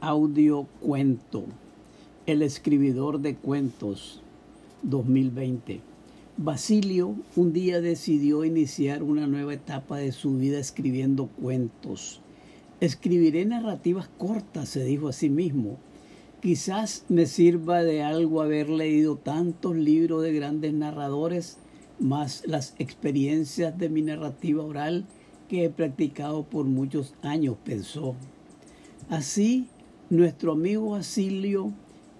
audio cuento, El escribidor de cuentos 2020. Basilio un día decidió iniciar una nueva etapa de su vida escribiendo cuentos. Escribiré narrativas cortas, se dijo a sí mismo. Quizás me sirva de algo haber leído tantos libros de grandes narradores, más las experiencias de mi narrativa oral que he practicado por muchos años, pensó. Así, nuestro amigo Basilio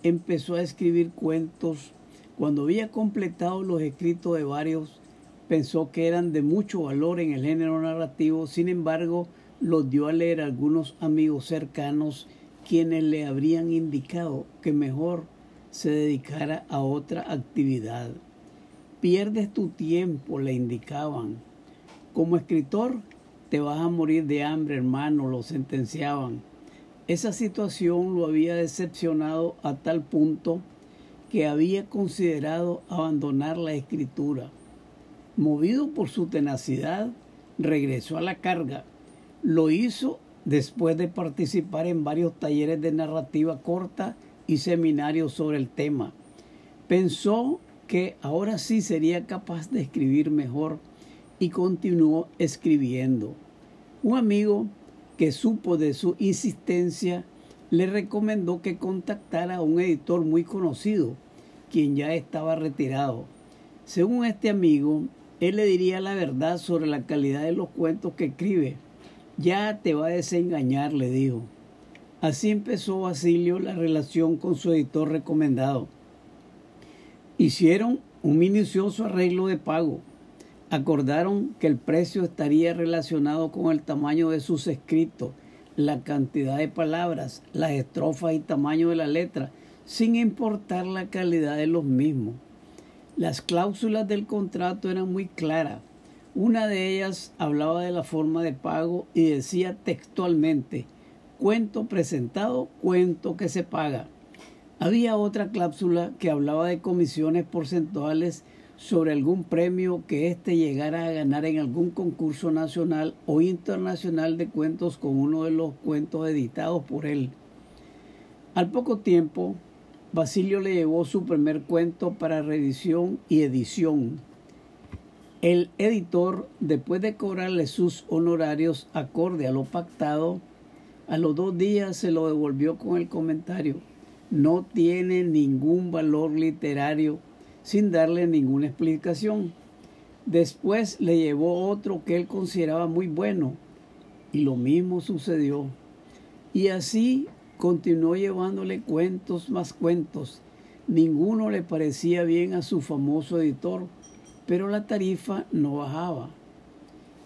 empezó a escribir cuentos. Cuando había completado los escritos de varios, pensó que eran de mucho valor en el género narrativo, sin embargo, los dio a leer a algunos amigos cercanos quienes le habrían indicado que mejor se dedicara a otra actividad. Pierdes tu tiempo, le indicaban. Como escritor, te vas a morir de hambre, hermano, lo sentenciaban. Esa situación lo había decepcionado a tal punto que había considerado abandonar la escritura. Movido por su tenacidad, regresó a la carga. Lo hizo después de participar en varios talleres de narrativa corta y seminarios sobre el tema. Pensó que ahora sí sería capaz de escribir mejor y continuó escribiendo. Un amigo que supo de su insistencia, le recomendó que contactara a un editor muy conocido, quien ya estaba retirado. Según este amigo, él le diría la verdad sobre la calidad de los cuentos que escribe. Ya te va a desengañar, le dijo. Así empezó Basilio la relación con su editor recomendado. Hicieron un minucioso arreglo de pago Acordaron que el precio estaría relacionado con el tamaño de sus escritos, la cantidad de palabras, las estrofas y tamaño de la letra, sin importar la calidad de los mismos. Las cláusulas del contrato eran muy claras. Una de ellas hablaba de la forma de pago y decía textualmente, cuento presentado, cuento que se paga. Había otra cláusula que hablaba de comisiones porcentuales sobre algún premio que éste llegara a ganar en algún concurso nacional o internacional de cuentos con uno de los cuentos editados por él. Al poco tiempo, Basilio le llevó su primer cuento para revisión y edición. El editor, después de cobrarle sus honorarios acorde a lo pactado, a los dos días se lo devolvió con el comentario, no tiene ningún valor literario sin darle ninguna explicación. Después le llevó otro que él consideraba muy bueno y lo mismo sucedió. Y así continuó llevándole cuentos más cuentos. Ninguno le parecía bien a su famoso editor, pero la tarifa no bajaba.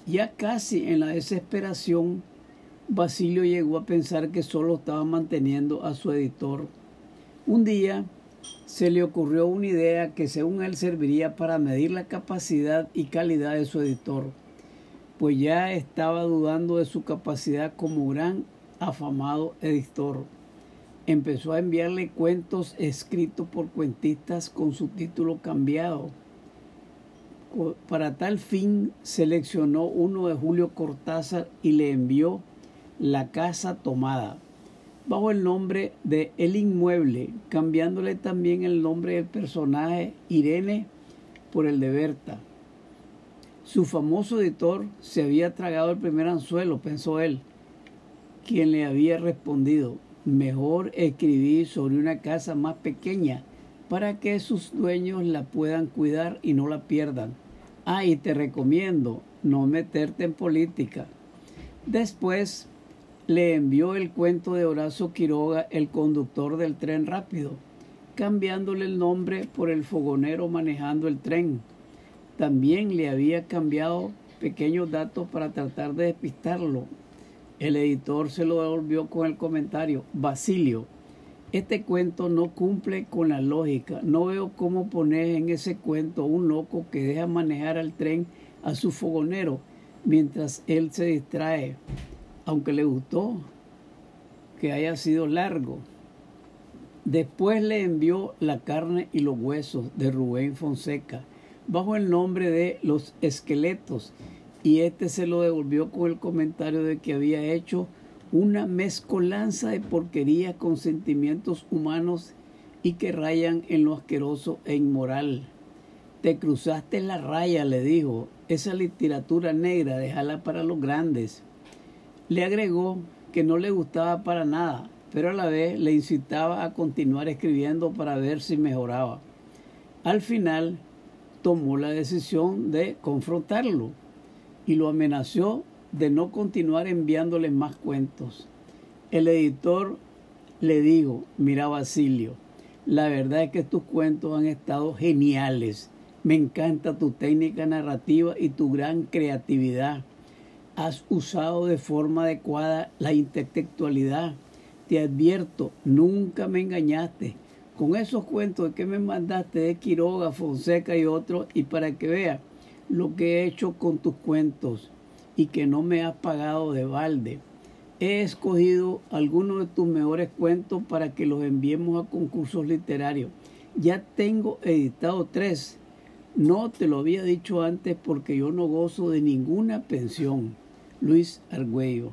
Ya casi en la desesperación, Basilio llegó a pensar que solo estaba manteniendo a su editor. Un día, se le ocurrió una idea que según él serviría para medir la capacidad y calidad de su editor, pues ya estaba dudando de su capacidad como gran afamado editor. Empezó a enviarle cuentos escritos por cuentistas con su título cambiado. Para tal fin seleccionó uno de Julio Cortázar y le envió La Casa Tomada bajo el nombre de El Inmueble, cambiándole también el nombre del personaje Irene por el de Berta. Su famoso editor se había tragado el primer anzuelo, pensó él, quien le había respondido, mejor escribir sobre una casa más pequeña para que sus dueños la puedan cuidar y no la pierdan. Ah, y te recomiendo no meterte en política. Después le envió el cuento de Horacio Quiroga, el conductor del tren rápido, cambiándole el nombre por el fogonero manejando el tren. También le había cambiado pequeños datos para tratar de despistarlo. El editor se lo devolvió con el comentario, Basilio, este cuento no cumple con la lógica. No veo cómo poner en ese cuento un loco que deja manejar al tren a su fogonero mientras él se distrae aunque le gustó que haya sido largo. Después le envió La carne y los huesos de Rubén Fonseca bajo el nombre de Los esqueletos y este se lo devolvió con el comentario de que había hecho una mezcolanza de porquería con sentimientos humanos y que rayan en lo asqueroso e inmoral. Te cruzaste la raya, le dijo. Esa literatura negra, déjala para los grandes. Le agregó que no le gustaba para nada, pero a la vez le incitaba a continuar escribiendo para ver si mejoraba. Al final tomó la decisión de confrontarlo y lo amenazó de no continuar enviándole más cuentos. El editor le dijo, mira Basilio, la verdad es que tus cuentos han estado geniales. Me encanta tu técnica narrativa y tu gran creatividad. Has usado de forma adecuada la intelectualidad. Te advierto, nunca me engañaste con esos cuentos que me mandaste de Quiroga, Fonseca y otros, y para que veas lo que he hecho con tus cuentos y que no me has pagado de balde. He escogido algunos de tus mejores cuentos para que los enviemos a concursos literarios. Ya tengo editado tres. No te lo había dicho antes porque yo no gozo de ninguna pensión. Luis Argüello.